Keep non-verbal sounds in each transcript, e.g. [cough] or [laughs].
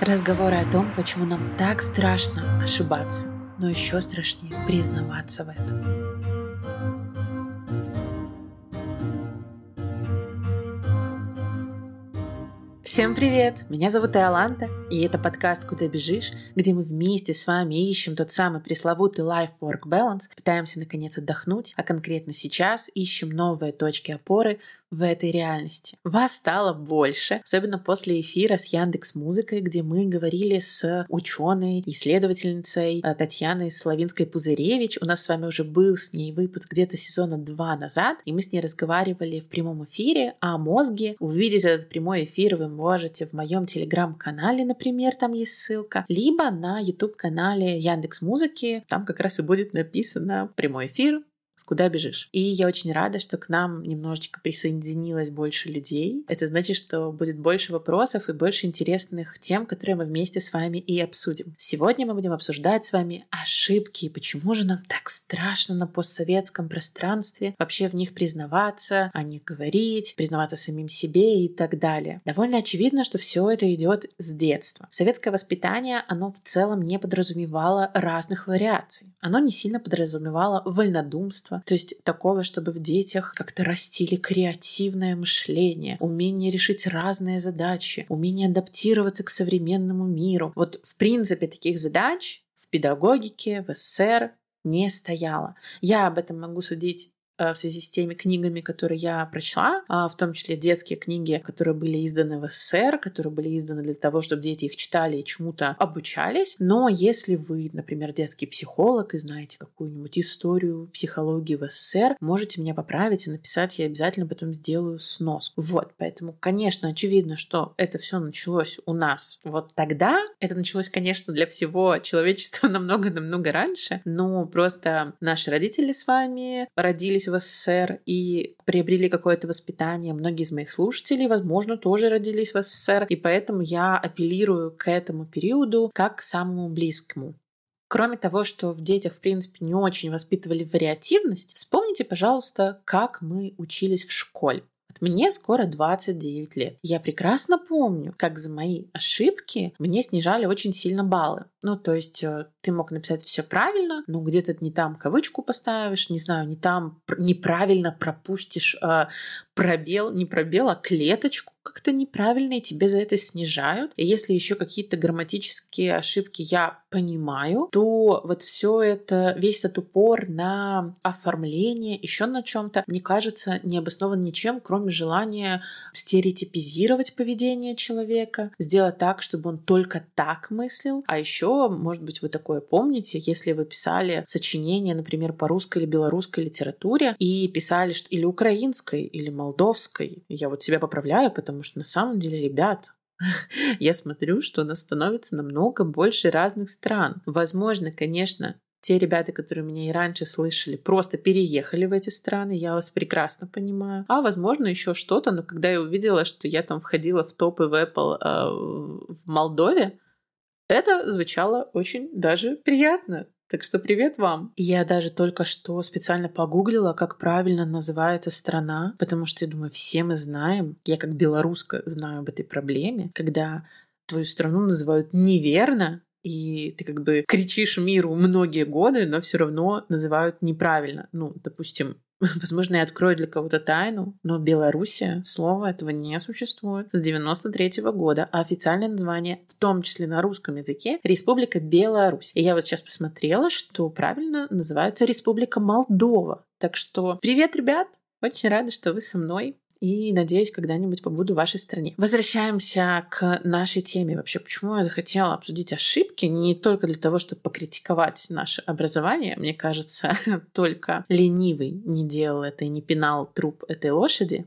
Разговоры о том, почему нам так страшно ошибаться, но еще страшнее признаваться в этом. Всем привет! Меня зовут Иоланта, и это подкаст «Куда бежишь?», где мы вместе с вами ищем тот самый пресловутый life-work balance, пытаемся наконец отдохнуть, а конкретно сейчас ищем новые точки опоры в этой реальности. Вас стало больше, особенно после эфира с Яндекс Музыкой, где мы говорили с ученой, исследовательницей э, Татьяной Славинской-Пузыревич. У нас с вами уже был с ней выпуск где-то сезона два назад, и мы с ней разговаривали в прямом эфире о мозге. Увидеть этот прямой эфир вы можете в моем телеграм-канале, например, там есть ссылка, либо на YouTube-канале Яндекс Музыки, там как раз и будет написано прямой эфир с куда бежишь. И я очень рада, что к нам немножечко присоединилось больше людей. Это значит, что будет больше вопросов и больше интересных тем, которые мы вместе с вами и обсудим. Сегодня мы будем обсуждать с вами ошибки и почему же нам так страшно на постсоветском пространстве вообще в них признаваться, о них говорить, признаваться самим себе и так далее. Довольно очевидно, что все это идет с детства. Советское воспитание, оно в целом не подразумевало разных вариаций. Оно не сильно подразумевало вольнодумство, детства. То есть такого, чтобы в детях как-то растили креативное мышление, умение решить разные задачи, умение адаптироваться к современному миру. Вот в принципе таких задач в педагогике, в СССР не стояло. Я об этом могу судить в связи с теми книгами, которые я прочла, а, в том числе детские книги, которые были изданы в СССР, которые были изданы для того, чтобы дети их читали и чему-то обучались. Но если вы, например, детский психолог и знаете какую-нибудь историю психологии в СССР, можете меня поправить и написать, я обязательно потом сделаю снос. Вот, поэтому, конечно, очевидно, что это все началось у нас вот тогда. Это началось, конечно, для всего человечества [laughs] намного-намного раньше, но просто наши родители с вами родились родились в СССР и приобрели какое-то воспитание. Многие из моих слушателей, возможно, тоже родились в СССР, и поэтому я апеллирую к этому периоду как к самому близкому. Кроме того, что в детях, в принципе, не очень воспитывали вариативность, вспомните, пожалуйста, как мы учились в школе. Мне скоро 29 лет. Я прекрасно помню, как за мои ошибки мне снижали очень сильно баллы. Ну, то есть э, ты мог написать все правильно, но где-то не там кавычку поставишь, не знаю, не там неправильно пропустишь э, пробел, не пробел, а клеточку как-то неправильно, и тебе за это снижают. И если еще какие-то грамматические ошибки я понимаю, то вот все это, весь этот упор на оформление, еще на чем-то, мне кажется, не обоснован ничем, кроме желания стереотипизировать поведение человека, сделать так, чтобы он только так мыслил. А еще, может быть, вы такое помните, если вы писали сочинение, например, по русской или белорусской литературе, и писали, что или украинской, или молдовской. Я вот себя поправляю, потому что на самом деле, ребят, [laughs] я смотрю, что у нас становится намного больше разных стран. Возможно, конечно, те ребята, которые меня и раньше слышали, просто переехали в эти страны, я вас прекрасно понимаю. А возможно еще что-то, но когда я увидела, что я там входила в топы в Apple э, в Молдове, это звучало очень даже приятно. Так что привет вам. Я даже только что специально погуглила, как правильно называется страна, потому что я думаю, все мы знаем, я как белоруска знаю об этой проблеме, когда твою страну называют неверно, и ты как бы кричишь миру многие годы, но все равно называют неправильно. Ну, допустим, [laughs] Возможно, я открою для кого-то тайну, но в Беларуси слова этого не существует с 93 -го года, а официальное название, в том числе на русском языке, Республика Беларусь. И я вот сейчас посмотрела, что правильно называется Республика Молдова. Так что привет, ребят! Очень рада, что вы со мной и надеюсь, когда-нибудь побуду в вашей стране. Возвращаемся к нашей теме. Вообще, почему я захотела обсудить ошибки не только для того, чтобы покритиковать наше образование. Мне кажется, [laughs] только ленивый не делал это и не пинал труп этой лошади.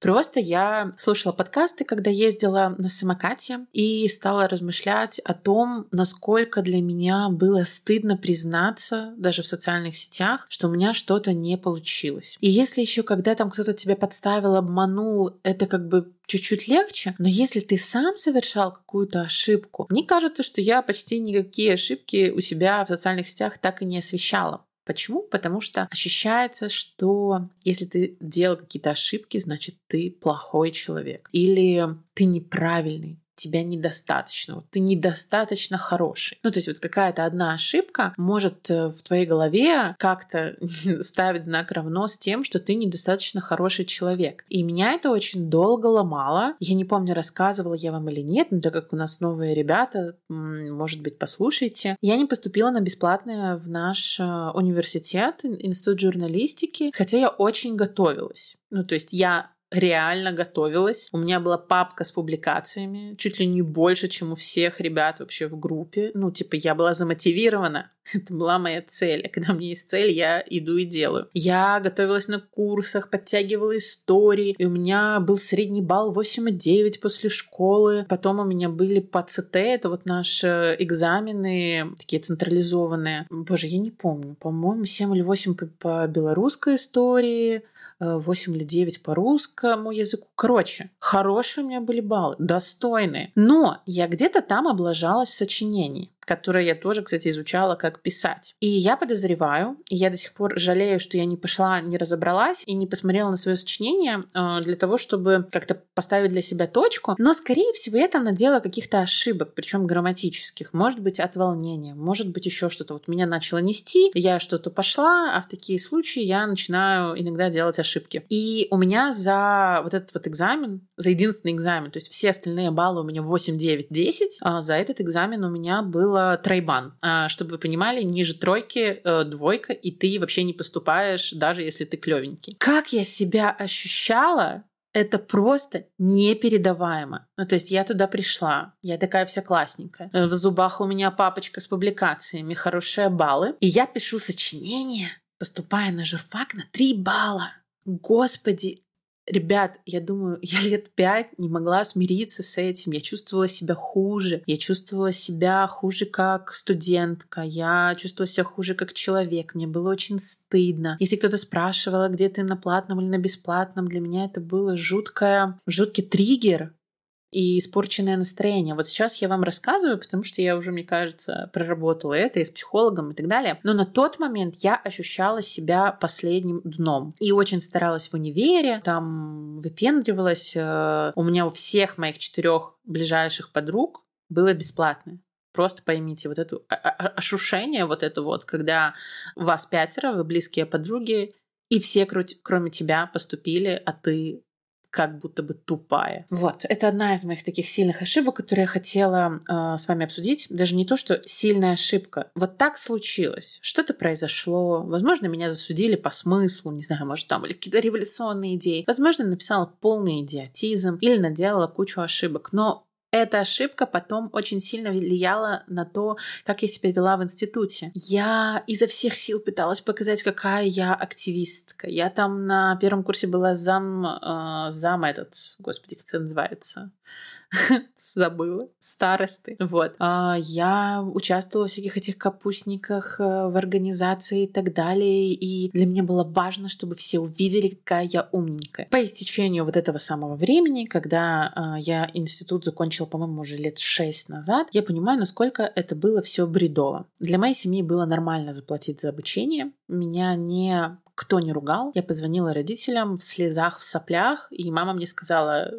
Просто я слушала подкасты, когда ездила на самокате, и стала размышлять о том, насколько для меня было стыдно признаться даже в социальных сетях, что у меня что-то не получилось. И если еще когда там кто-то тебя подставил обманул, это как бы чуть-чуть легче, но если ты сам совершал какую-то ошибку, мне кажется, что я почти никакие ошибки у себя в социальных сетях так и не освещала. Почему? Потому что ощущается, что если ты делал какие-то ошибки, значит ты плохой человек. Или ты неправильный тебя недостаточно, вот ты недостаточно хороший. Ну, то есть вот какая-то одна ошибка может э, в твоей голове как-то [laughs] ставить знак равно с тем, что ты недостаточно хороший человек. И меня это очень долго ломало. Я не помню, рассказывала я вам или нет, но так как у нас новые ребята, может быть, послушайте. Я не поступила на бесплатное в наш э, университет, институт журналистики, хотя я очень готовилась. Ну, то есть я реально готовилась. У меня была папка с публикациями, чуть ли не больше, чем у всех ребят вообще в группе. Ну, типа, я была замотивирована. [laughs] Это была моя цель. А когда у меня есть цель, я иду и делаю. Я готовилась на курсах, подтягивала истории. И у меня был средний балл 8,9 после школы. Потом у меня были по ЦТ, это вот наши экзамены, такие централизованные. Боже, я не помню. По-моему, 7 или 8 по, по белорусской истории, 8 или 9 по русскому языку. Короче, хорошие у меня были баллы, достойные. Но я где-то там облажалась в сочинении которое я тоже, кстати, изучала, как писать. И я подозреваю, и я до сих пор жалею, что я не пошла, не разобралась и не посмотрела на свое сочинение э, для того, чтобы как-то поставить для себя точку. Но, скорее всего, я там надела каких-то ошибок, причем грамматических. Может быть, от волнения, может быть, еще что-то. Вот меня начало нести, я что-то пошла, а в такие случаи я начинаю иногда делать ошибки. И у меня за вот этот вот экзамен, за единственный экзамен, то есть все остальные баллы у меня 8, 9, 10, а за этот экзамен у меня было было тройбан. А, чтобы вы понимали, ниже тройки э, двойка, и ты вообще не поступаешь, даже если ты клевенький. Как я себя ощущала, это просто непередаваемо. Ну, то есть я туда пришла, я такая вся классненькая. В зубах у меня папочка с публикациями, хорошие баллы. И я пишу сочинение, поступая на журфак на 3 балла. Господи, Ребят, я думаю, [laughs] я лет пять не могла смириться с этим. Я чувствовала себя хуже. Я чувствовала себя хуже как студентка. Я чувствовала себя хуже как человек. Мне было очень стыдно. Если кто-то спрашивал, где ты на платном или на бесплатном, для меня это было жуткое, жуткий триггер и испорченное настроение. Вот сейчас я вам рассказываю, потому что я уже, мне кажется, проработала это и с психологом и так далее. Но на тот момент я ощущала себя последним дном. И очень старалась в универе, там выпендривалась. Э, у меня у всех моих четырех ближайших подруг было бесплатное. Просто поймите вот это ошушение, вот это вот, когда вас пятеро, вы близкие подруги, и все, кроме тебя, поступили, а ты как будто бы тупая. Вот, это одна из моих таких сильных ошибок, которые я хотела э, с вами обсудить. Даже не то, что сильная ошибка. Вот так случилось. Что-то произошло. Возможно, меня засудили по смыслу. Не знаю, может, там были какие-то революционные идеи. Возможно, написала полный идиотизм или наделала кучу ошибок. Но эта ошибка потом очень сильно влияла на то, как я себя вела в институте. Я изо всех сил пыталась показать, какая я активистка. Я там на первом курсе была зам, э, зам этот, господи, как это называется? [laughs] забыла, старосты. Вот. А, я участвовала в всяких этих капустниках э, в организации и так далее, и для меня было важно, чтобы все увидели, какая я умненькая. По истечению вот этого самого времени, когда а, я институт закончила, по-моему, уже лет шесть назад, я понимаю, насколько это было все бредово. Для моей семьи было нормально заплатить за обучение. Меня не кто не ругал. Я позвонила родителям в слезах, в соплях, и мама мне сказала,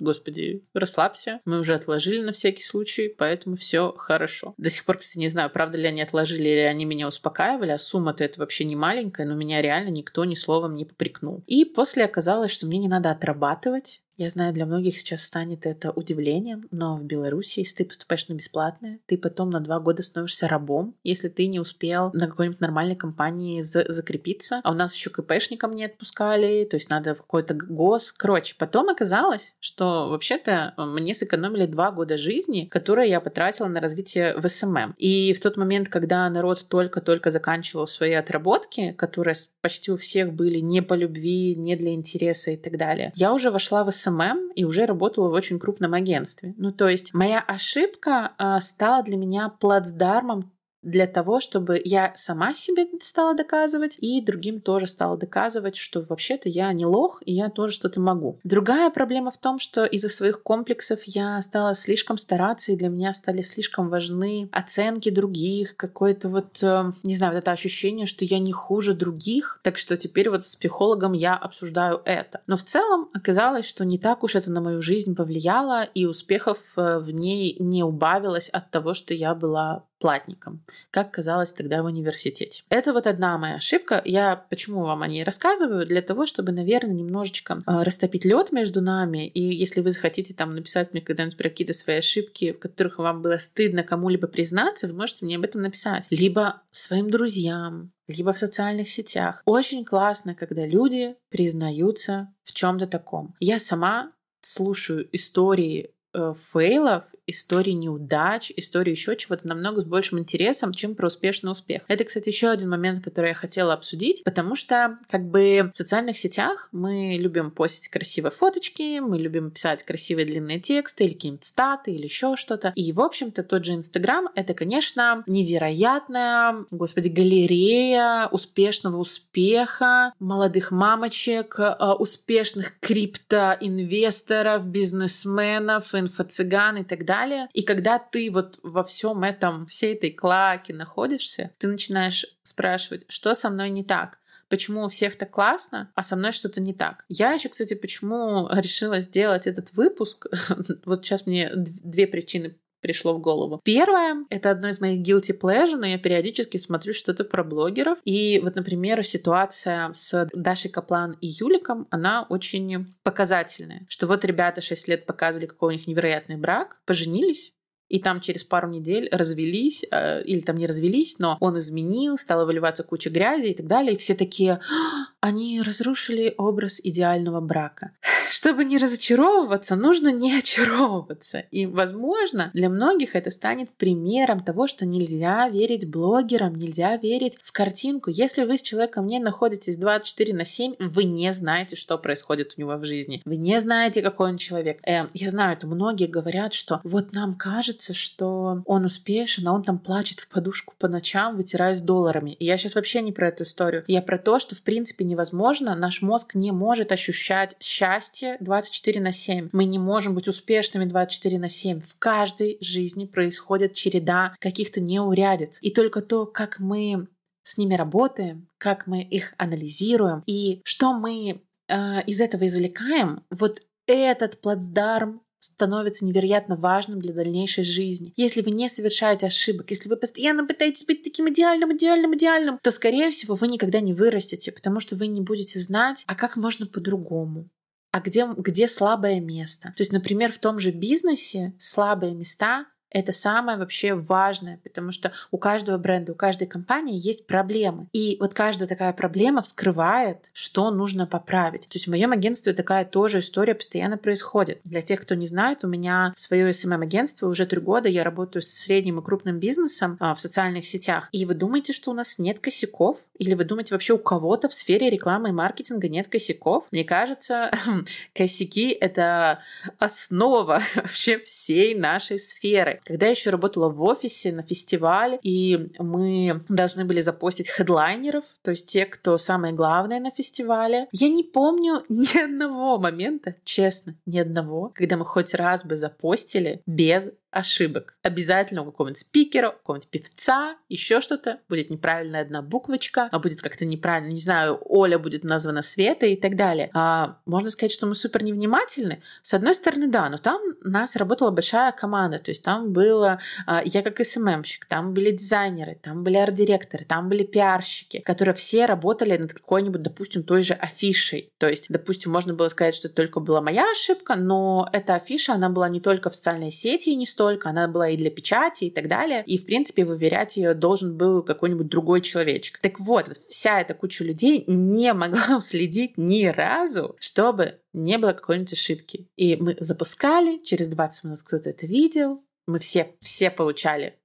Господи, расслабься. Мы уже отложили на всякий случай, поэтому все хорошо. До сих пор, кстати, не знаю, правда ли они отложили или они меня успокаивали, а сумма-то это вообще не маленькая, но меня реально никто ни словом не попрекнул. И после оказалось, что мне не надо отрабатывать, я знаю, для многих сейчас станет это удивлением, но в Беларуси, если ты поступаешь на бесплатное, ты потом на два года становишься рабом, если ты не успел на какой-нибудь нормальной компании за закрепиться. А у нас еще КПшникам не отпускали, то есть надо в какой-то ГОС. Короче, потом оказалось, что вообще-то мне сэкономили два года жизни, которые я потратила на развитие в SMM. И в тот момент, когда народ только-только заканчивал свои отработки, которые почти у всех были не по любви, не для интереса и так далее, я уже вошла в SMM SMM и уже работала в очень крупном агентстве. Ну, то есть моя ошибка э, стала для меня плацдармом для того, чтобы я сама себе стала доказывать, и другим тоже стала доказывать, что вообще-то я не лох, и я тоже что-то могу. Другая проблема в том, что из-за своих комплексов я стала слишком стараться, и для меня стали слишком важны оценки других, какое-то вот, э, не знаю, вот это ощущение, что я не хуже других, так что теперь вот с психологом я обсуждаю это. Но в целом оказалось, что не так уж это на мою жизнь повлияло, и успехов э, в ней не убавилось от того, что я была платником, как казалось тогда в университете. Это вот одна моя ошибка. Я почему вам о ней рассказываю? Для того, чтобы, наверное, немножечко э, растопить лед между нами. И если вы захотите там написать мне когда-нибудь про какие-то свои ошибки, в которых вам было стыдно кому-либо признаться, вы можете мне об этом написать. Либо своим друзьям, либо в социальных сетях. Очень классно, когда люди признаются в чем-то таком. Я сама слушаю истории э, фейлов истории неудач, истории еще чего-то намного с большим интересом, чем про успешный успех. Это, кстати, еще один момент, который я хотела обсудить, потому что как бы в социальных сетях мы любим постить красивые фоточки, мы любим писать красивые длинные тексты или какие-нибудь статы или еще что-то. И, в общем-то, тот же Инстаграм — это, конечно, невероятная, господи, галерея успешного успеха, молодых мамочек, а, успешных криптоинвесторов, бизнесменов, инфо-цыган и так далее далее. И когда ты вот во всем этом, всей этой клаке находишься, ты начинаешь спрашивать, что со мной не так? почему у всех так классно, а со мной что-то не так. Я еще, кстати, почему [laughs] решила сделать этот выпуск, [laughs] вот сейчас мне две причины пришло в голову. Первое — это одно из моих guilty pleasure, но я периодически смотрю что-то про блогеров. И вот, например, ситуация с Дашей Каплан и Юликом, она очень показательная. Что вот ребята 6 лет показывали, какой у них невероятный брак, поженились, и там через пару недель развелись, э, или там не развелись, но он изменил, стала выливаться куча грязи и так далее. И все такие, «А, они разрушили образ идеального брака. [laughs] Чтобы не разочаровываться, нужно не [laughs] очаровываться. И, возможно, для многих это станет примером того, что нельзя верить блогерам, нельзя верить в картинку. Если вы с человеком не находитесь 24 на 7, вы не знаете, что происходит у него в жизни. Вы не знаете, какой он человек. Э, я знаю, это многие говорят, что вот нам кажется, что он успешен, а он там плачет в подушку по ночам, вытираясь долларами. И я сейчас вообще не про эту историю. Я про то, что в принципе невозможно, наш мозг не может ощущать счастье 24 на 7. Мы не можем быть успешными 24 на 7. В каждой жизни происходит череда каких-то неурядиц. И только то, как мы с ними работаем, как мы их анализируем и что мы э, из этого извлекаем, вот этот плацдарм становится невероятно важным для дальнейшей жизни. Если вы не совершаете ошибок, если вы постоянно пытаетесь быть таким идеальным, идеальным, идеальным, то, скорее всего, вы никогда не вырастете, потому что вы не будете знать, а как можно по-другому а где, где слабое место. То есть, например, в том же бизнесе слабые места это самое вообще важное, потому что у каждого бренда, у каждой компании есть проблемы. И вот каждая такая проблема вскрывает, что нужно поправить. То есть в моем агентстве такая тоже история постоянно происходит. Для тех, кто не знает, у меня свое SMM-агентство, уже три года я работаю с средним и крупным бизнесом а, в социальных сетях. И вы думаете, что у нас нет косяков? Или вы думаете, вообще у кого-то в сфере рекламы и маркетинга нет косяков? Мне кажется, [laughs] косяки — это основа [laughs] вообще всей нашей сферы. Когда я еще работала в офисе на фестивале, и мы должны были запостить хедлайнеров, то есть те, кто самое главное на фестивале. Я не помню [laughs] ни одного момента, честно, ни одного, когда мы хоть раз бы запостили без ошибок. Обязательно у какого-нибудь спикера, у какого-нибудь певца, еще что-то. Будет неправильная одна буквочка, а будет как-то неправильно, не знаю, Оля будет названа Света и так далее. А, можно сказать, что мы супер невнимательны. С одной стороны, да, но там у нас работала большая команда, то есть там было, а, я как СММщик, там были дизайнеры, там были арт-директоры, там были пиарщики, которые все работали над какой-нибудь, допустим, той же афишей. То есть, допустим, можно было сказать, что только была моя ошибка, но эта афиша, она была не только в социальной сети и не столько только, она была и для печати и так далее. И, в принципе, выверять ее должен был какой-нибудь другой человечек. Так вот, вот вся эта куча людей не могла [laughs] уследить ни разу, чтобы не было какой-нибудь ошибки. И мы запускали, через 20 минут кто-то это видел, мы все, все получали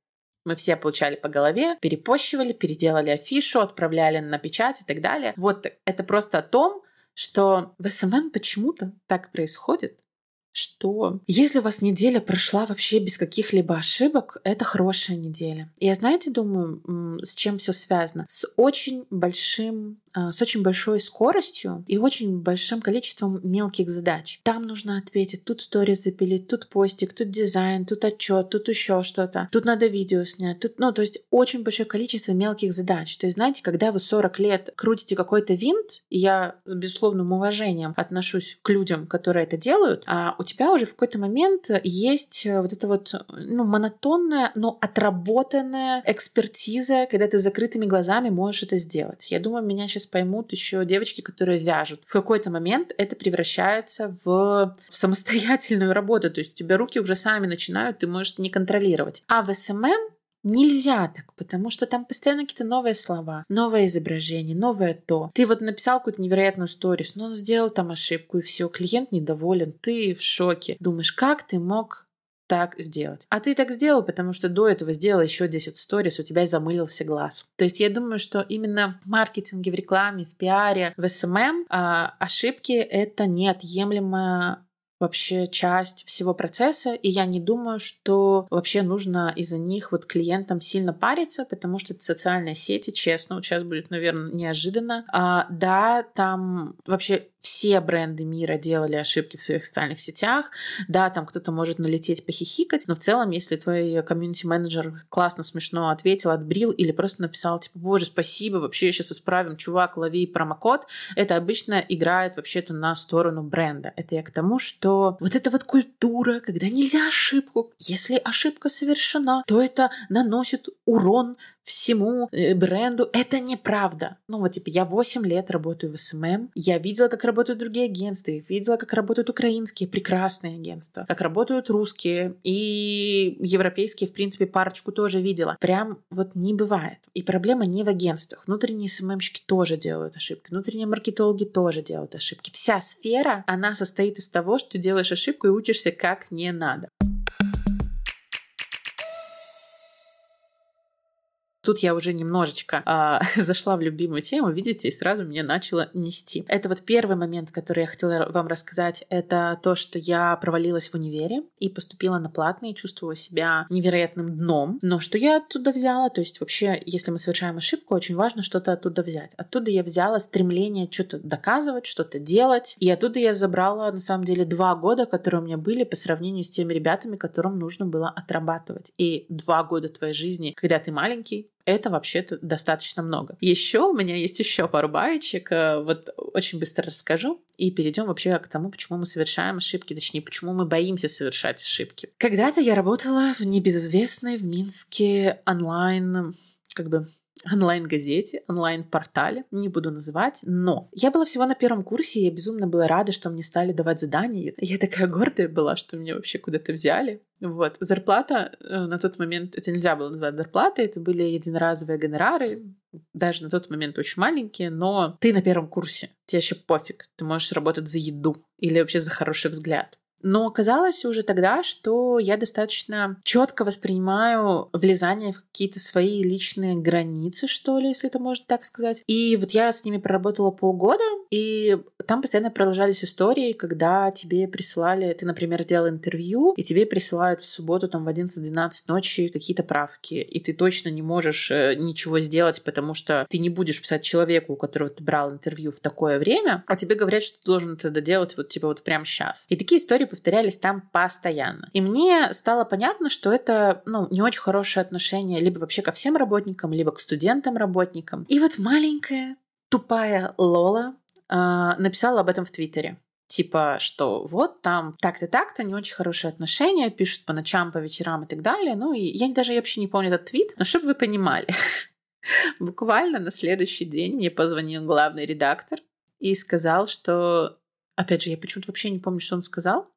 мы все получали по голове, перепощивали, переделали афишу, отправляли на печать и так далее. Вот это просто о том, что в SMM почему-то так происходит, что если у вас неделя прошла вообще без каких-либо ошибок, это хорошая неделя. Я, знаете, думаю, с чем все связано? С очень большим с очень большой скоростью и очень большим количеством мелких задач. Там нужно ответить, тут сторис запилить, тут постик, тут дизайн, тут отчет, тут еще что-то, тут надо видео снять, тут, ну, то есть очень большое количество мелких задач. То есть, знаете, когда вы 40 лет крутите какой-то винт, и я с безусловным уважением отношусь к людям, которые это делают, а у тебя уже в какой-то момент есть вот эта вот, ну, монотонная, но отработанная экспертиза, когда ты закрытыми глазами можешь это сделать. Я думаю, меня сейчас поймут еще девочки, которые вяжут. В какой-то момент это превращается в самостоятельную работу. То есть у тебя руки уже сами начинают, ты можешь не контролировать. А в SMM Нельзя так, потому что там постоянно какие-то новые слова, новое изображение, новое то. Ты вот написал какую-то невероятную сторис, но он сделал там ошибку, и все, клиент недоволен, ты в шоке. Думаешь, как ты мог так сделать. А ты так сделал, потому что до этого сделал еще 10 сторис, у тебя замылился глаз. То есть я думаю, что именно в маркетинге, в рекламе, в пиаре, в SMM эм эм, а, ошибки — это неотъемлемая вообще часть всего процесса, и я не думаю, что вообще нужно из-за них вот клиентам сильно париться, потому что это социальные сети, честно, сейчас будет, наверное, неожиданно. А, да, там вообще все бренды мира делали ошибки в своих социальных сетях. Да, там кто-то может налететь, похихикать, но в целом, если твой комьюнити-менеджер классно, смешно ответил, отбрил или просто написал, типа, боже, спасибо, вообще сейчас исправим, чувак, лови промокод, это обычно играет вообще-то на сторону бренда. Это я к тому, что вот эта вот культура, когда нельзя ошибку, если ошибка совершена, то это наносит урон всему э, бренду. Это неправда. Ну вот, типа, я 8 лет работаю в SMM, я видела, как работают другие агентства, видела, как работают украинские прекрасные агентства, как работают русские и европейские, в принципе, парочку тоже видела. Прям вот не бывает. И проблема не в агентствах. Внутренние SMM щики тоже делают ошибки, внутренние маркетологи тоже делают ошибки. Вся сфера, она состоит из того, что делаешь ошибку и учишься, как не надо. Тут я уже немножечко а, [laughs] зашла в любимую тему, видите, и сразу меня начало нести. Это вот первый момент, который я хотела вам рассказать, это то, что я провалилась в универе и поступила на платный, чувствовала себя невероятным дном. Но что я оттуда взяла? То есть вообще, если мы совершаем ошибку, очень важно что-то оттуда взять. Оттуда я взяла стремление что-то доказывать, что-то делать. И оттуда я забрала, на самом деле, два года, которые у меня были по сравнению с теми ребятами, которым нужно было отрабатывать. И два года твоей жизни, когда ты маленький, это вообще-то достаточно много. Еще у меня есть еще пару баечек, э, вот очень быстро расскажу, и перейдем вообще к тому, почему мы совершаем ошибки, точнее, почему мы боимся совершать ошибки. Когда-то я работала в небезызвестной в Минске онлайн, как бы онлайн-газете, онлайн-портале, не буду называть, но я была всего на первом курсе, и я безумно была рада, что мне стали давать задания. Я такая гордая была, что меня вообще куда-то взяли. Вот. Зарплата э, на тот момент, это нельзя было назвать зарплатой, это были единоразовые гонорары, даже на тот момент очень маленькие, но ты на первом курсе, тебе еще пофиг, ты можешь работать за еду или вообще за хороший взгляд. Но оказалось уже тогда, что я достаточно четко воспринимаю влезание в какие-то свои личные границы, что ли, если это можно так сказать. И вот я с ними проработала полгода, и там постоянно продолжались истории, когда тебе присылали, ты, например, сделал интервью, и тебе присылают в субботу там в 11-12 ночи какие-то правки, и ты точно не можешь э, ничего сделать, потому что ты не будешь писать человеку, у которого ты брал интервью в такое время, а тебе говорят, что ты должен это доделать вот типа вот прямо сейчас. И такие истории повторялись там постоянно. И мне стало понятно, что это, ну, не очень хорошее отношение либо вообще ко всем работникам, либо к студентам-работникам. И вот маленькая тупая Лола э, написала об этом в Твиттере. Типа, что вот там так-то так-то, не очень хорошие отношения, пишут по ночам, по вечерам и так далее. Ну, и я даже вообще не помню этот твит, но чтобы вы понимали, [laughs] буквально на следующий день мне позвонил главный редактор и сказал, что Опять же, я почему-то вообще не помню, что он сказал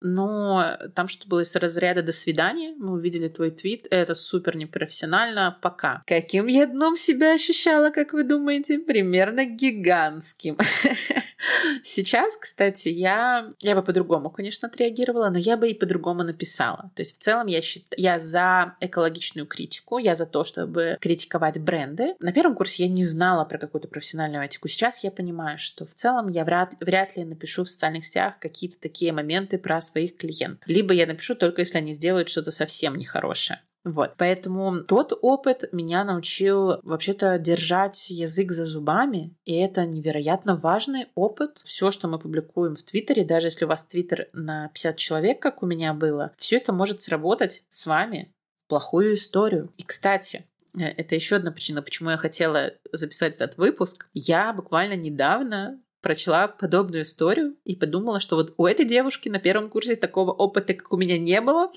но там что было из разряда «до свидания», мы увидели твой твит, это супер непрофессионально, пока. Каким я дном себя ощущала, как вы думаете? Примерно гигантским. [laughs] Сейчас, кстати, я, я бы по-другому, конечно, отреагировала, но я бы и по-другому написала. То есть в целом я, считаю, я за экологичную критику, я за то, чтобы критиковать бренды. На первом курсе я не знала про какую-то профессиональную этику. Сейчас я понимаю, что в целом я вряд, вряд ли напишу в социальных сетях какие-то такие моменты про своих клиентов. Либо я напишу только если они сделают что-то совсем нехорошее. Вот. Поэтому тот опыт меня научил вообще-то держать язык за зубами, и это невероятно важный опыт. Все, что мы публикуем в Твиттере, даже если у вас Твиттер на 50 человек, как у меня было, все это может сработать с вами в плохую историю. И, кстати, э, это еще одна причина, почему я хотела записать этот выпуск. Я буквально недавно прочла подобную историю и подумала, что вот у этой девушки на первом курсе такого опыта, как у меня, не было,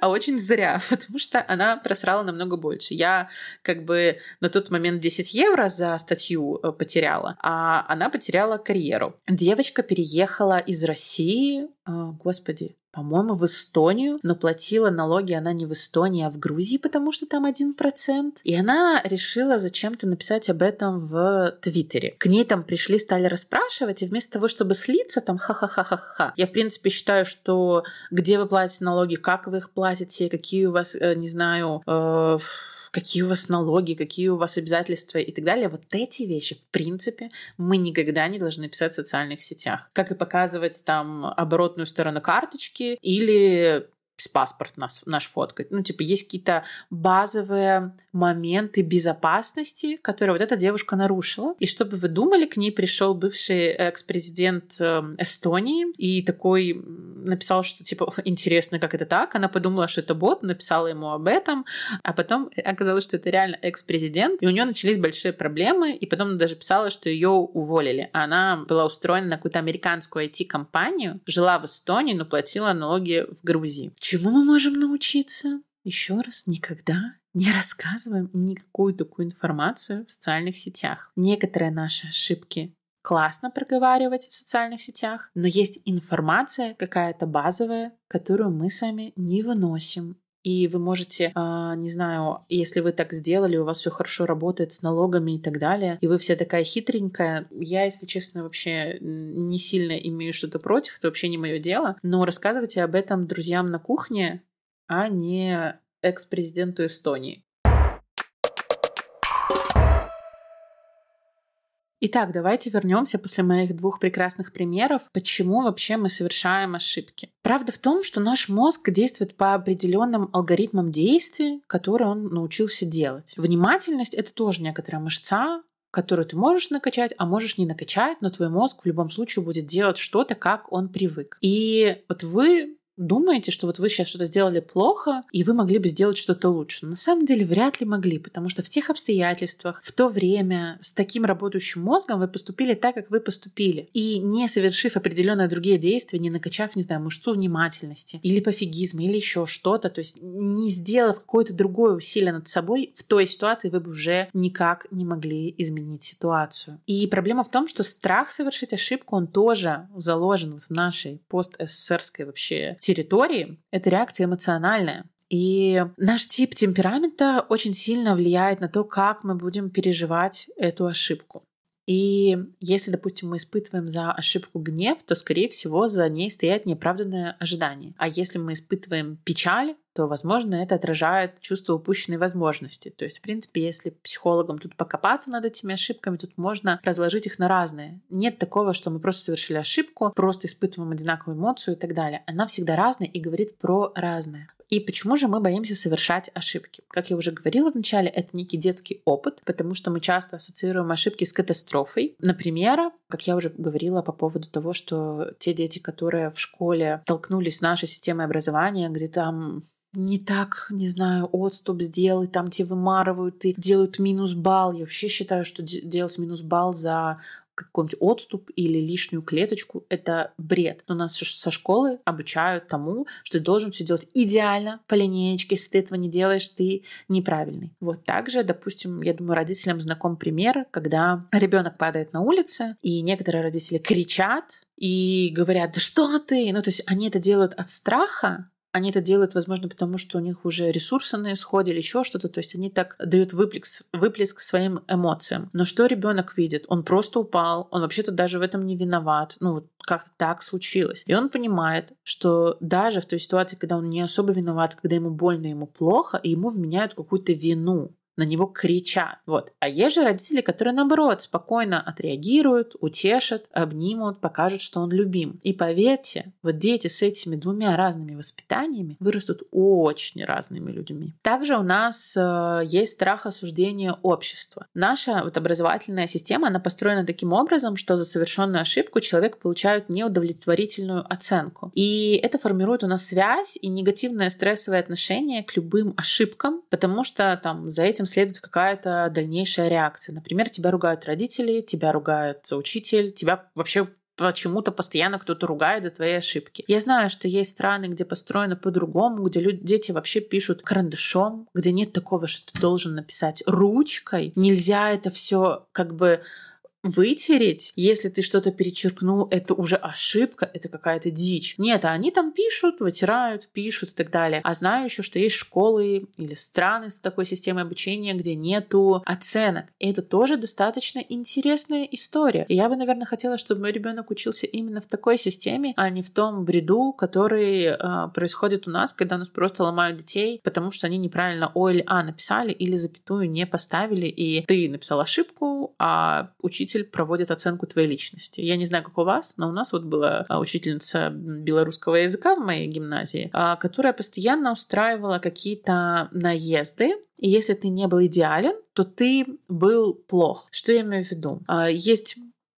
а очень зря, [laughs] потому что она просрала намного больше. Я как бы на тот момент 10 евро за статью э, потеряла, а она потеряла карьеру. Девочка переехала из России, а, господи, по-моему, в Эстонию, но платила налоги она не в Эстонии, а в Грузии, потому что там один процент. И она решила зачем-то написать об этом в Твиттере. К ней там пришли, стали расспрашивать, и вместо того, чтобы слиться, там ха-ха-ха-ха-ха. Я, в принципе, считаю, что где вы платите налоги, как вы их платите, какие у вас, э, не знаю, э, какие у вас налоги, какие у вас обязательства и так далее. Вот эти вещи, в принципе, мы никогда не должны писать в социальных сетях. Как и показывать там оборотную сторону карточки или паспорт нас, наш фоткать. Ну, типа, есть какие-то базовые моменты безопасности, которые вот эта девушка нарушила. И чтобы вы думали, к ней пришел бывший экс-президент эм, Эстонии и такой написал, что, типа, интересно, как это так. Она подумала, что это бот, написала ему об этом, а потом оказалось, что это реально экс-президент, и у нее начались большие проблемы, и потом она даже писала, что ее уволили. Она была устроена на какую-то американскую IT-компанию, жила в Эстонии, но платила налоги в Грузии. Чему мы можем научиться? Еще раз, никогда не рассказываем никакую такую информацию в социальных сетях. Некоторые наши ошибки классно проговаривать в социальных сетях, но есть информация какая-то базовая, которую мы сами не выносим. И вы можете, э, не знаю, если вы так сделали, у вас все хорошо работает с налогами и так далее, и вы вся такая хитренькая. Я, если честно, вообще не сильно имею что-то против, это вообще не мое дело. Но рассказывайте об этом друзьям на кухне, а не экс-президенту Эстонии. Итак, давайте вернемся после моих двух прекрасных примеров, почему вообще мы совершаем ошибки. Правда в том, что наш мозг действует по определенным алгоритмам действий, которые он научился делать. Внимательность — это тоже некоторая мышца, которую ты можешь накачать, а можешь не накачать, но твой мозг в любом случае будет делать что-то, как он привык. И вот вы думаете, что вот вы сейчас что-то сделали плохо, и вы могли бы сделать что-то лучше. На самом деле вряд ли могли, потому что в тех обстоятельствах, в то время, с таким работающим мозгом вы поступили так, как вы поступили. И не совершив определенные другие действия, не накачав, не знаю, мышцу внимательности, или пофигизма, или еще что-то, то есть не сделав какое-то другое усилие над собой, в той ситуации вы бы уже никак не могли изменить ситуацию. И проблема в том, что страх совершить ошибку, он тоже заложен в нашей пост-СССРской вообще территории, это реакция эмоциональная. И наш тип темперамента очень сильно влияет на то, как мы будем переживать эту ошибку. И если, допустим, мы испытываем за ошибку гнев, то, скорее всего, за ней стоят неоправданные ожидания. А если мы испытываем печаль, то, возможно, это отражает чувство упущенной возможности. То есть, в принципе, если психологам тут покопаться над этими ошибками, тут можно разложить их на разные. Нет такого, что мы просто совершили ошибку, просто испытываем одинаковую эмоцию и так далее. Она всегда разная и говорит про разное. И почему же мы боимся совершать ошибки? Как я уже говорила в начале, это некий детский опыт, потому что мы часто ассоциируем ошибки с катастрофой. Например, как я уже говорила по поводу того, что те дети, которые в школе столкнулись с нашей системой образования, где там не так, не знаю, отступ сделай, там тебе вымарывают и делают минус балл. Я вообще считаю, что делать минус балл за какой-нибудь отступ или лишнюю клеточку — это бред. Но нас со школы обучают тому, что ты должен все делать идеально по линеечке. Если ты этого не делаешь, ты неправильный. Вот также, допустим, я думаю, родителям знаком пример, когда ребенок падает на улице, и некоторые родители кричат, и говорят, да что ты? Ну, то есть они это делают от страха, они это делают, возможно, потому что у них уже ресурсы на исходе или еще что-то. То есть они так дают выплеск, выплеск своим эмоциям. Но что ребенок видит? Он просто упал, он вообще-то даже в этом не виноват. Ну, вот как-то так случилось. И он понимает, что даже в той ситуации, когда он не особо виноват, когда ему больно, ему плохо, и ему вменяют какую-то вину на него кричат. Вот. А есть же родители, которые, наоборот, спокойно отреагируют, утешат, обнимут, покажут, что он любим. И поверьте, вот дети с этими двумя разными воспитаниями вырастут очень разными людьми. Также у нас э, есть страх осуждения общества. Наша вот образовательная система, она построена таким образом, что за совершенную ошибку человек получает неудовлетворительную оценку. И это формирует у нас связь и негативное стрессовое отношение к любым ошибкам, потому что там за этим следует какая-то дальнейшая реакция. Например, тебя ругают родители, тебя ругает учитель, тебя вообще почему-то постоянно кто-то ругает за твои ошибки. Я знаю, что есть страны, где построено по-другому, где люди, дети вообще пишут карандашом, где нет такого, что ты должен написать ручкой. Нельзя это все как бы вытереть, если ты что-то перечеркнул, это уже ошибка, это какая-то дичь. Нет, а они там пишут, вытирают, пишут и так далее. А знаю еще, что есть школы или страны с такой системой обучения, где нету оценок. И это тоже достаточно интересная история. И я бы, наверное, хотела, чтобы мой ребенок учился именно в такой системе, а не в том бреду, который э, происходит у нас, когда нас просто ломают детей, потому что они неправильно О или А написали или запятую не поставили, и ты написал ошибку, а учитель учитель проводит оценку твоей личности. Я не знаю, как у вас, но у нас вот была а, учительница белорусского языка в моей гимназии, а, которая постоянно устраивала какие-то наезды и если ты не был идеален, то ты был плох. Что я имею в виду? А, есть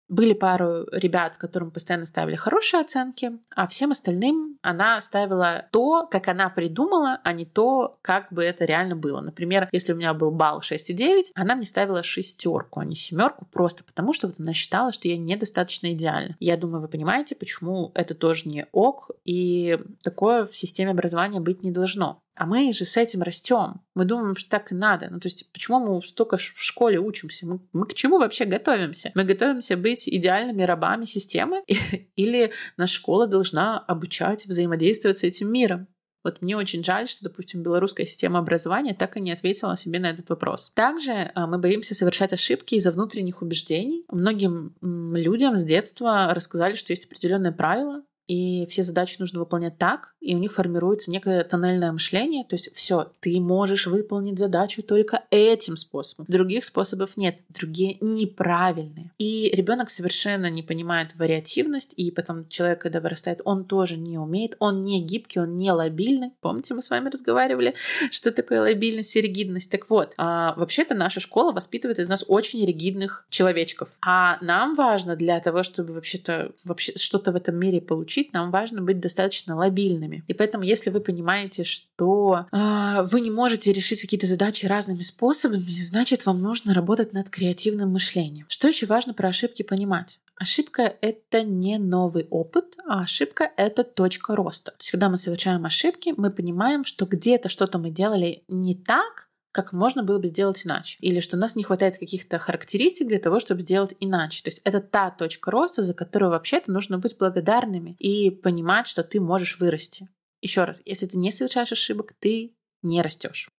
были пару ребят, которым постоянно ставили хорошие оценки, а всем остальным она ставила то, как она придумала, а не то, как бы это реально было. Например, если у меня был балл 6,9, она мне ставила шестерку, а не семерку, просто потому что вот она считала, что я недостаточно идеальна. Я думаю, вы понимаете, почему это тоже не ок, и такое в системе образования быть не должно. А мы же с этим растем. Мы думаем, что так и надо. Ну, то есть, почему мы столько в школе учимся? Мы, мы к чему вообще готовимся? Мы готовимся быть идеальными рабами системы? [laughs] Или наша школа должна обучать взаимодействовать с этим миром? Вот мне очень жаль, что, допустим, белорусская система образования так и не ответила себе на этот вопрос. Также а, мы боимся совершать ошибки из-за внутренних убеждений. Многим людям с детства рассказали, что есть определенные правила, и все задачи нужно выполнять так, и у них формируется некое тоннельное мышление, то есть все, ты можешь выполнить задачу только этим способом. Других способов нет, другие неправильные. И ребенок совершенно не понимает вариативность, и потом человек, когда вырастает, он тоже не умеет, он не гибкий, он не лобильный. Помните, мы с вами разговаривали, что такое лобильность и ригидность? Так вот, а, вообще-то наша школа воспитывает из нас очень ригидных человечков. А нам важно для того, чтобы вообще-то вообще что-то в этом мире получить, учить, нам важно быть достаточно лобильными. И поэтому, если вы понимаете, что э, вы не можете решить какие-то задачи разными способами, значит, вам нужно работать над креативным мышлением. Что еще важно про ошибки понимать? Ошибка — это не новый опыт, а ошибка — это точка роста. То есть, когда мы совершаем ошибки, мы понимаем, что где-то что-то мы делали не так, как можно было бы сделать иначе. Или что у нас не хватает каких-то характеристик для того, чтобы сделать иначе. То есть это та точка роста, за которую вообще-то нужно быть благодарными и понимать, что ты можешь вырасти. Еще раз, если ты не совершаешь ошибок, ты не растешь.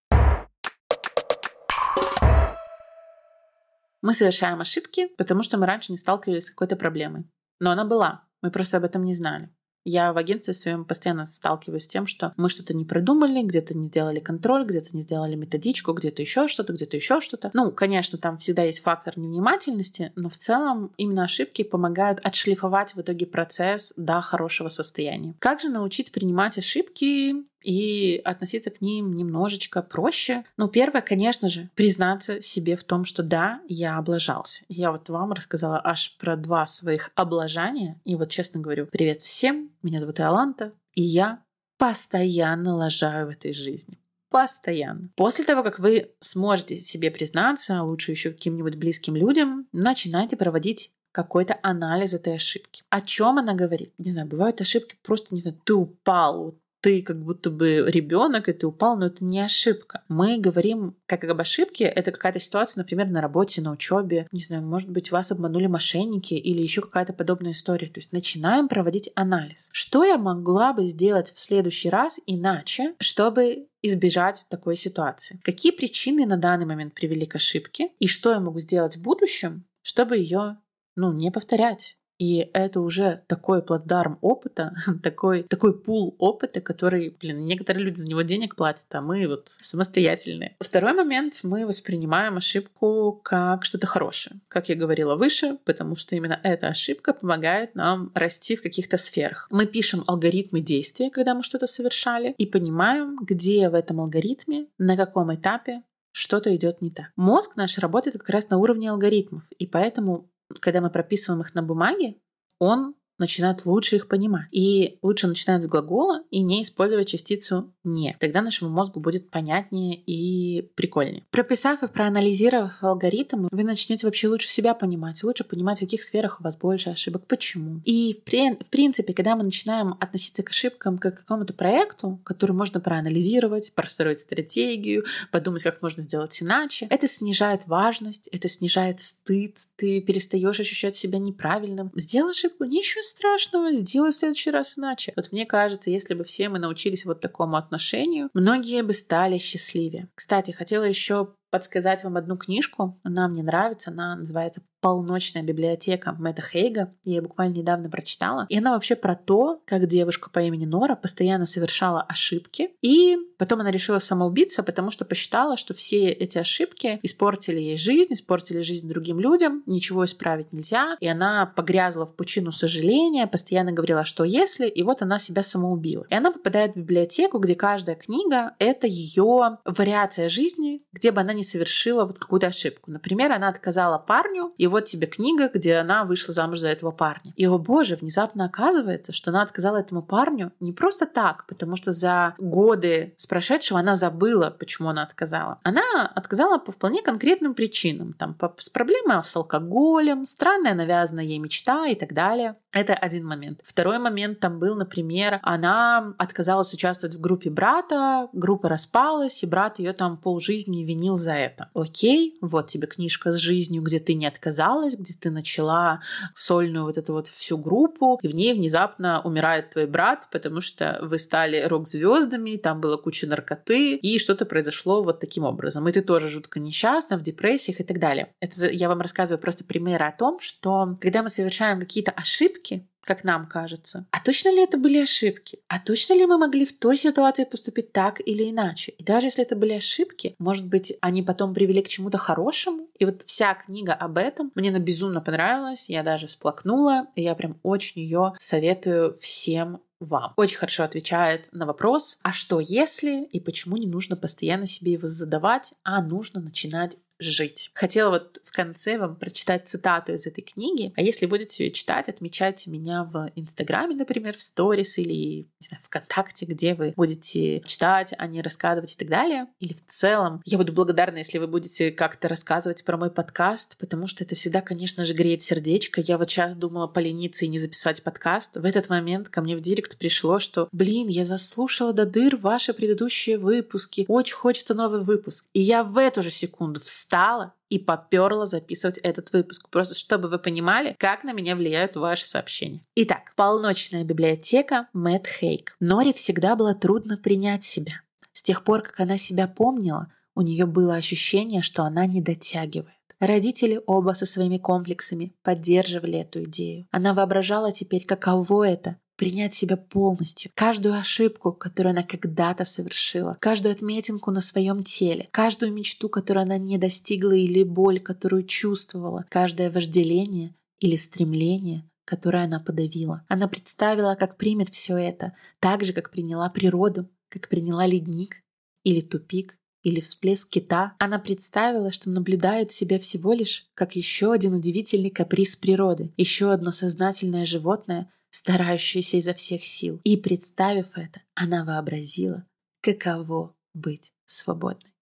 Мы совершаем ошибки, потому что мы раньше не сталкивались с какой-то проблемой. Но она была. Мы просто об этом не знали. Я в агентстве своем постоянно сталкиваюсь с тем, что мы что-то не продумали, где-то не сделали контроль, где-то не сделали методичку, где-то еще что-то, где-то еще что-то. Ну, конечно, там всегда есть фактор невнимательности, но в целом именно ошибки помогают отшлифовать в итоге процесс до хорошего состояния. Как же научить принимать ошибки и относиться к ним немножечко проще. Ну, первое, конечно же, признаться себе в том, что да, я облажался. Я вот вам рассказала аж про два своих облажания. И вот честно говорю, привет всем, меня зовут Иоланта, и я постоянно лажаю в этой жизни. Постоянно. После того, как вы сможете себе признаться, лучше еще каким-нибудь близким людям, начинайте проводить какой-то анализ этой ошибки. О чем она говорит? Не знаю, бывают ошибки, просто, не знаю, ты упал, ты как будто бы ребенок, и ты упал, но это не ошибка. Мы говорим как об ошибке, это какая-то ситуация, например, на работе, на учебе, не знаю, может быть, вас обманули мошенники или еще какая-то подобная история. То есть начинаем проводить анализ. Что я могла бы сделать в следующий раз иначе, чтобы избежать такой ситуации? Какие причины на данный момент привели к ошибке? И что я могу сделать в будущем, чтобы ее ну, не повторять? И это уже такой плацдарм опыта, [laughs] такой, такой пул опыта, который, блин, некоторые люди за него денег платят, а мы вот самостоятельные. Второй момент, мы воспринимаем ошибку как что-то хорошее, как я говорила выше, потому что именно эта ошибка помогает нам расти в каких-то сферах. Мы пишем алгоритмы действия, когда мы что-то совершали, и понимаем, где в этом алгоритме, на каком этапе что-то идет не так. Мозг наш работает как раз на уровне алгоритмов, и поэтому когда мы прописываем их на бумаге, он начинает лучше их понимать. И лучше начинать с глагола и не использовать частицу «не». Тогда нашему мозгу будет понятнее и прикольнее. Прописав и проанализировав алгоритм, вы начнете вообще лучше себя понимать, лучше понимать, в каких сферах у вас больше ошибок, почему. И в, в принципе, когда мы начинаем относиться к ошибкам как к какому-то проекту, который можно проанализировать, простроить стратегию, подумать, как можно сделать иначе, это снижает важность, это снижает стыд, ты перестаешь ощущать себя неправильным. Сделай ошибку, ничего страшного, сделай в следующий раз иначе. Вот мне кажется, если бы все мы научились вот такому отношению, многие бы стали счастливее. Кстати, хотела еще подсказать вам одну книжку. Она мне нравится. Она называется «Полночная библиотека» Мэтта Хейга. Я ее буквально недавно прочитала. И она вообще про то, как девушка по имени Нора постоянно совершала ошибки. И потом она решила самоубиться, потому что посчитала, что все эти ошибки испортили ей жизнь, испортили жизнь другим людям, ничего исправить нельзя. И она погрязла в пучину сожаления, постоянно говорила, что если, и вот она себя самоубила. И она попадает в библиотеку, где каждая книга — это ее вариация жизни, где бы она не совершила вот какую-то ошибку. Например, она отказала парню, и вот тебе книга, где она вышла замуж за этого парня. И, о боже, внезапно оказывается, что она отказала этому парню не просто так, потому что за годы с прошедшего она забыла, почему она отказала. Она отказала по вполне конкретным причинам. Там, с проблемой с алкоголем, странная навязанная ей мечта и так далее. Это один момент. Второй момент там был, например, она отказалась участвовать в группе брата, группа распалась, и брат ее там полжизни винил за за это. Окей, вот тебе книжка с жизнью, где ты не отказалась, где ты начала сольную вот эту вот всю группу, и в ней внезапно умирает твой брат, потому что вы стали рок-звездами, там была куча наркоты, и что-то произошло вот таким образом. И ты тоже жутко несчастна, в депрессиях и так далее. Это я вам рассказываю просто примеры о том, что когда мы совершаем какие-то ошибки, как нам кажется. А точно ли это были ошибки? А точно ли мы могли в той ситуации поступить так или иначе? И даже если это были ошибки, может быть, они потом привели к чему-то хорошему? И вот вся книга об этом мне она безумно понравилась, я даже всплакнула, и я прям очень ее советую всем вам. Очень хорошо отвечает на вопрос, а что если и почему не нужно постоянно себе его задавать, а нужно начинать жить. Хотела вот в конце вам прочитать цитату из этой книги, а если будете ее читать, отмечайте меня в Инстаграме, например, в сторис или, не знаю, ВКонтакте, где вы будете читать, а не рассказывать и так далее. Или в целом. Я буду благодарна, если вы будете как-то рассказывать про мой подкаст, потому что это всегда, конечно же, греет сердечко. Я вот сейчас думала полениться и не записать подкаст. В этот момент ко мне в директ пришло, что, блин, я заслушала до дыр ваши предыдущие выпуски. Очень хочется новый выпуск. И я в эту же секунду встала встала и поперла записывать этот выпуск, просто чтобы вы понимали, как на меня влияют ваши сообщения. Итак, полночная библиотека Мэтт Хейк. Нори всегда было трудно принять себя. С тех пор, как она себя помнила, у нее было ощущение, что она не дотягивает. Родители оба со своими комплексами поддерживали эту идею. Она воображала теперь, каково это принять себя полностью, каждую ошибку, которую она когда-то совершила, каждую отметинку на своем теле, каждую мечту, которую она не достигла или боль, которую чувствовала, каждое вожделение или стремление, которое она подавила. Она представила, как примет все это, так же, как приняла природу, как приняла ледник или тупик, или всплеск кита, она представила, что наблюдает себя всего лишь как еще один удивительный каприз природы, еще одно сознательное животное, старающаяся изо всех сил. И представив это, она вообразила, каково быть свободной.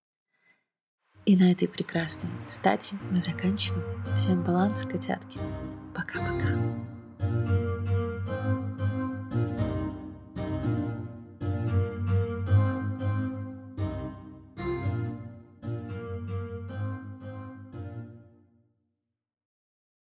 И на этой прекрасной цитате мы заканчиваем. Всем баланса, котятки. Пока-пока.